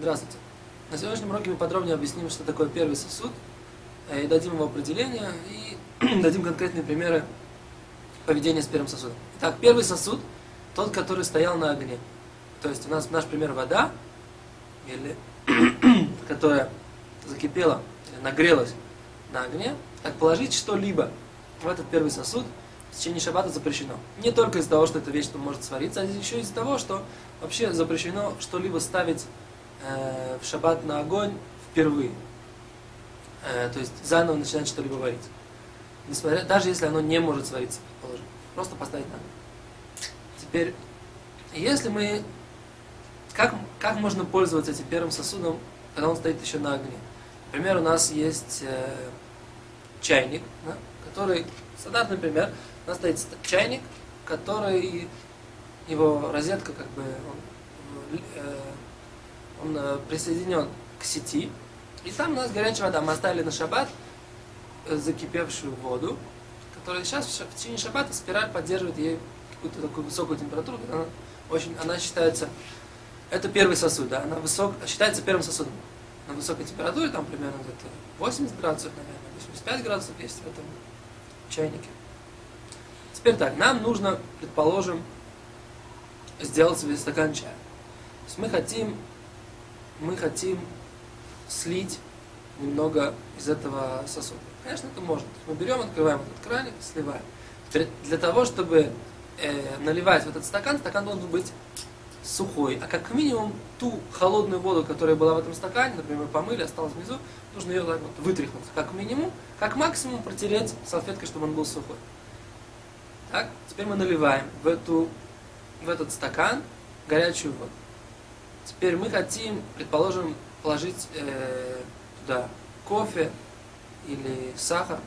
Здравствуйте. На сегодняшнем уроке мы подробнее объясним, что такое первый сосуд, э, и дадим его определение, и дадим конкретные примеры поведения с первым сосудом. Итак, первый сосуд, тот, который стоял на огне. То есть у нас наш пример вода, или которая закипела, или нагрелась на огне, как положить что-либо в этот первый сосуд в течение шаббата запрещено. Не только из-за того, что эта вещь может свариться, а еще из-за того, что вообще запрещено что-либо ставить э, в шаббат на огонь впервые. Э, то есть заново начинать что-либо варить. Несмотря, даже если оно не может свариться, предположим. Просто поставить на. Теперь, если мы... Как, как можно пользоваться этим первым сосудом, когда он стоит еще на огне? Например, у нас есть э, чайник, да, который, стандартный пример, у нас стоит чайник, который, его розетка, как бы, он, э, он э, присоединен к сети, и там у нас горячая вода. Мы оставили на шаббат э, закипевшую воду, которая сейчас в течение шаббата спираль поддерживает ей какую-то такую высокую температуру, она очень, она считается, это первый сосуд, да, она высок, считается первым сосудом. На высокой температуре, там примерно где-то 80 градусов, наверное, 85 градусов есть в этом чайнике. Теперь так, нам нужно, предположим, сделать себе стакан чая. То есть мы хотим мы хотим слить немного из этого сосуда. Конечно, это можно. Мы берем, открываем этот краник, сливаем. Для того, чтобы э, наливать в этот стакан, стакан должен быть сухой. А как минимум ту холодную воду, которая была в этом стакане, например, помыли, осталась внизу, нужно ее так вот вытряхнуть. Как минимум, как максимум протереть салфеткой, чтобы он был сухой. Так, теперь мы наливаем в, эту, в этот стакан горячую воду. Теперь мы хотим, предположим, положить э, туда кофе или сахар.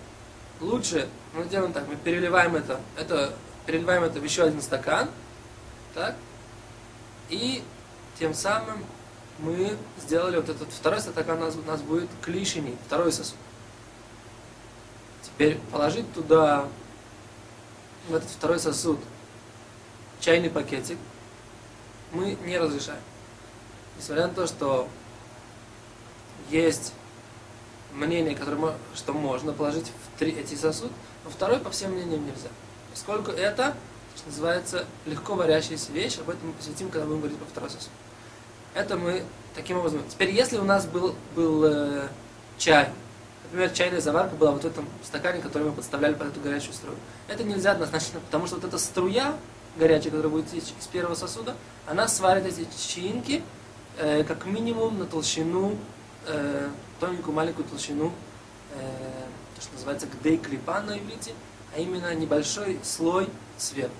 Лучше мы делаем так, мы переливаем это, это переливаем это в еще один стакан, так, и тем самым мы сделали вот этот второй стакан, у нас, у нас будет клишини, второй сосуд. Теперь положить туда, в этот второй сосуд, чайный пакетик, мы не разрешаем несмотря на то, что есть мнение, которое, что можно положить в три эти сосуд, но второй по всем мнениям нельзя. Поскольку это, что называется, легко варящаяся вещь, об этом мы посвятим, когда будем говорить про второй сосуд. Это мы таким образом. Теперь, если у нас был, был э, чай, например, чайная заварка была вот в этом стакане, который мы подставляли под эту горячую струю, это нельзя однозначно, потому что вот эта струя горячая, которая будет из первого сосуда, она сварит эти чаинки, э, как минимум на толщину, э, тоненькую маленькую толщину, э, то, что называется гдей клипа на иврите, а именно небольшой слой сверху.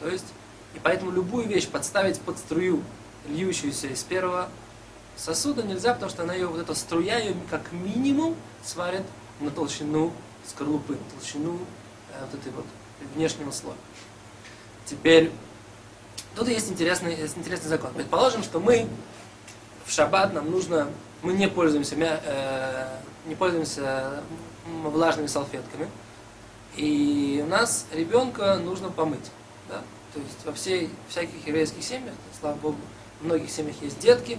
То есть, и поэтому любую вещь подставить под струю, льющуюся из первого сосуда нельзя, потому что она ее, вот эта струя ее как минимум сварит на толщину скорлупы, на толщину э, вот этой вот внешнего слоя. Теперь, тут есть интересный, есть интересный закон. Предположим, что мы в шаббат нам нужно, мы не пользуемся, э, не пользуемся влажными салфетками, и у нас ребенка нужно помыть. Да? То есть во всей, всяких еврейских семьях, слава Богу, в многих семьях есть детки,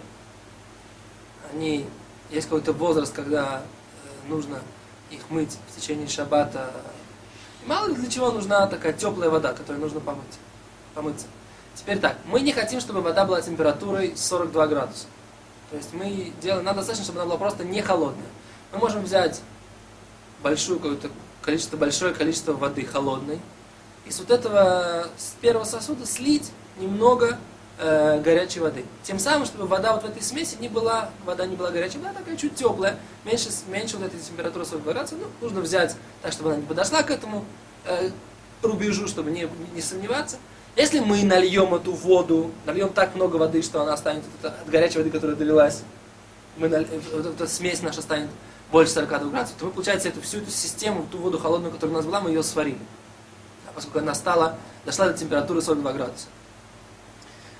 они, есть какой-то возраст, когда э, нужно их мыть в течение шаббата. Мало ли для чего нужна такая теплая вода, которую нужно помыть, помыться. Теперь так, мы не хотим, чтобы вода была температурой 42 градуса. То есть мы делаем, надо достаточно, чтобы она была просто не холодная. Мы можем взять большое количество, большое количество воды холодной, и с вот этого, с первого сосуда слить немного э, горячей воды. Тем самым, чтобы вода вот в этой смеси не была, вода не была горячая, была такая чуть теплая, меньше, меньше вот этой температуры 40 градусов, ну, нужно взять так, чтобы она не подошла к этому э, рубежу, чтобы не, не сомневаться. Если мы нальем эту воду, нальем так много воды, что она станет от горячей воды, которая долилась, мы наль... вот эта смесь наша станет больше 42 градусов, то мы, получается, эту, всю эту систему, ту воду холодную, которая у нас была, мы ее сварили. Да, поскольку она стала, дошла до температуры 42 градуса.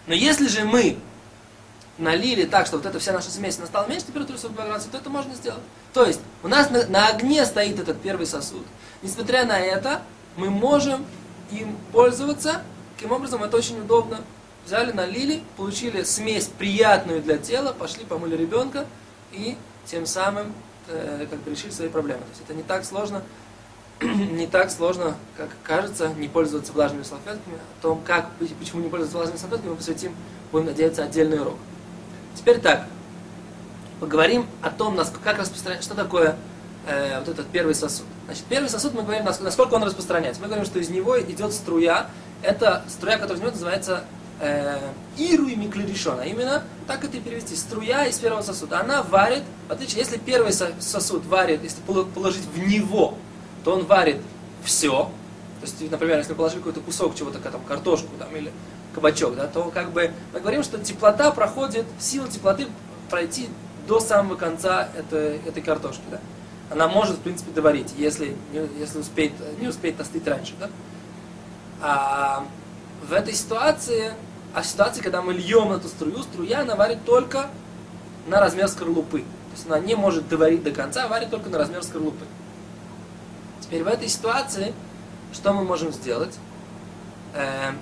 Но если же мы налили так, что вот эта вся наша смесь стала меньше температуры 42 градуса, то это можно сделать. То есть у нас на, на огне стоит этот первый сосуд. Несмотря на это, мы можем им пользоваться Таким образом, это очень удобно взяли, налили, получили смесь приятную для тела, пошли, помыли ребенка и тем самым э, как бы решили свои проблемы. То есть это не так сложно, не так сложно, как кажется, не пользоваться влажными салфетками. О том, как, почему не пользоваться влажными салфетками, мы посвятим, будем надеяться, отдельный урок. Теперь так, поговорим о том, как распространять, что такое э, вот этот первый сосуд. Значит, первый сосуд мы говорим, насколько он распространяется. Мы говорим, что из него идет струя. Это струя, которая него называется э, иру и миклеришон, а именно, так это и перевести, струя из первого сосуда. Она варит, в отличие, если первый сосуд варит, если положить в него, то он варит все. То есть, например, если положить какой-то кусок чего-то, там, картошку там, или кабачок, да, то как бы мы говорим, что теплота проходит, сила теплоты пройти до самого конца этой, этой картошки. Да. Она может, в принципе, доварить, если, если успеет, не успеет остыть раньше. Да. А в этой ситуации а в ситуации, когда мы льем эту струю, струя она варит только на размер скорлупы. То есть она не может доварить до конца, а варит только на размер скорлупы. Теперь в этой ситуации, что мы можем сделать? Эм,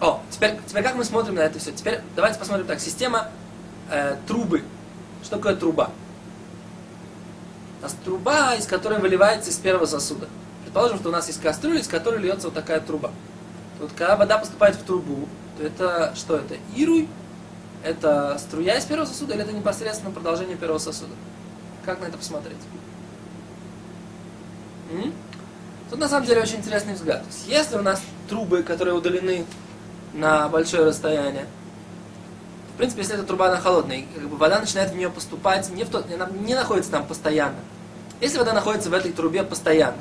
о, теперь, теперь как мы смотрим на это все? Теперь давайте посмотрим так. Система э, трубы. Что такое труба? У нас труба, из которой выливается из первого сосуда. Предположим, что у нас есть кастрюля, из которой льется вот такая труба. Вот когда вода поступает в трубу, то это что это? Ируй? Это струя из первого сосуда или это непосредственно продолжение первого сосуда? Как на это посмотреть? М? Тут на самом деле очень интересный взгляд. То есть, если у нас трубы, которые удалены на большое расстояние, в принципе, если эта труба она холодная, как бы вода начинает в нее поступать, не в тот, она не находится там постоянно. Если вода находится в этой трубе постоянно,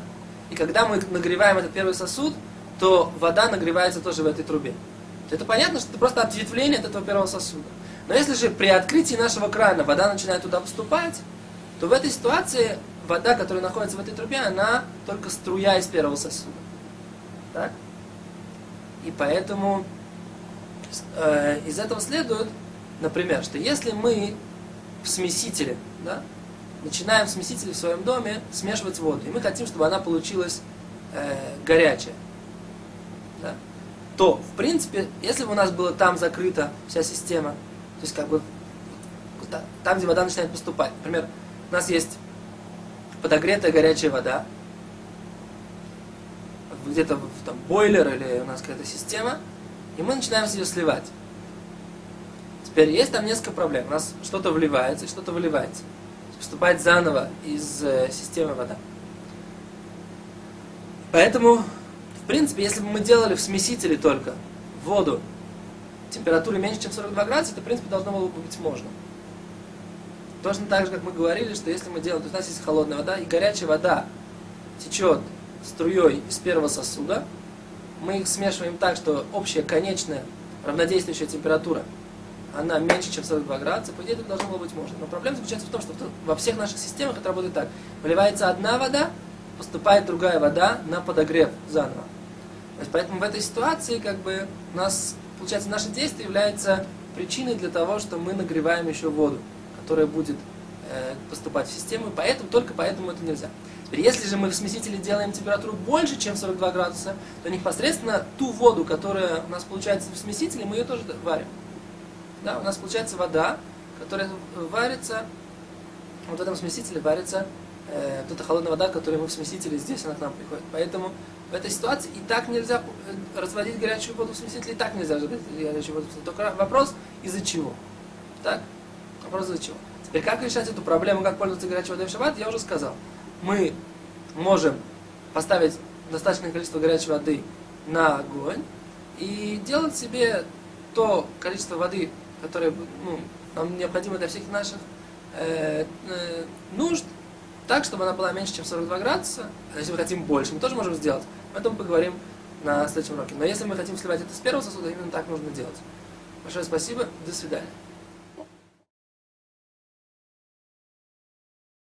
и когда мы нагреваем этот первый сосуд, то вода нагревается тоже в этой трубе это понятно, что это просто ответвление от этого первого сосуда. Но если же при открытии нашего крана вода начинает туда поступать, то в этой ситуации вода, которая находится в этой трубе, она только струя из первого сосуда. Так? И поэтому э, из этого следует, например, что если мы в смесителе, да, начинаем в смесителе в своем доме смешивать воду, и мы хотим, чтобы она получилась э, горячая, да, то, в принципе, если бы у нас было там закрыта вся система, то есть как бы там, где вода начинает поступать. Например, у нас есть подогретая горячая вода, где-то там бойлер или у нас какая-то система, и мы начинаем ее сливать. Теперь есть там несколько проблем. У нас что-то вливается что-то выливается. Поступает заново из э, системы вода. Поэтому в принципе, если бы мы делали в смесителе только воду температуре меньше, чем 42 градуса, это, в принципе, должно было бы быть можно. Точно так же, как мы говорили, что если мы делаем, то у нас есть холодная вода, и горячая вода течет струей из первого сосуда, мы их смешиваем так, что общая конечная равнодействующая температура, она меньше, чем 42 градуса, по идее это должно было быть можно. Но проблема заключается в том, что во всех наших системах это работает так. Выливается одна вода, поступает другая вода на подогрев заново. Поэтому в этой ситуации как бы у нас, получается, наше действие является причиной для того, что мы нагреваем еще воду, которая будет э, поступать в систему, поэтому, только поэтому это нельзя. Теперь, если же мы в смесителе делаем температуру больше, чем 42 градуса, то непосредственно ту воду, которая у нас получается в смесителе, мы ее тоже варим. Да, у нас получается вода, которая варится, вот в этом смесителе варится э, вот эта холодная вода, которую мы в смесителе, здесь она к нам приходит. Поэтому в этой ситуации и так нельзя э, разводить горячую воду в смесителе, и так нельзя разводить горячую воду в смесителе. Только вопрос из-за чего. Так? Вопрос из-за чего. Теперь как решать эту проблему, как пользоваться горячей водой в шаббат, я уже сказал. Мы можем поставить достаточное количество горячей воды на огонь и делать себе то количество воды, которое ну, нам необходимо для всех наших э, э, нужд, так, чтобы она была меньше, чем 42 градуса. А если мы хотим больше, мы тоже можем сделать. Об этом поговорим на следующем уроке. Но если мы хотим сливать это с первого сосуда, именно так нужно делать. Большое спасибо. До свидания.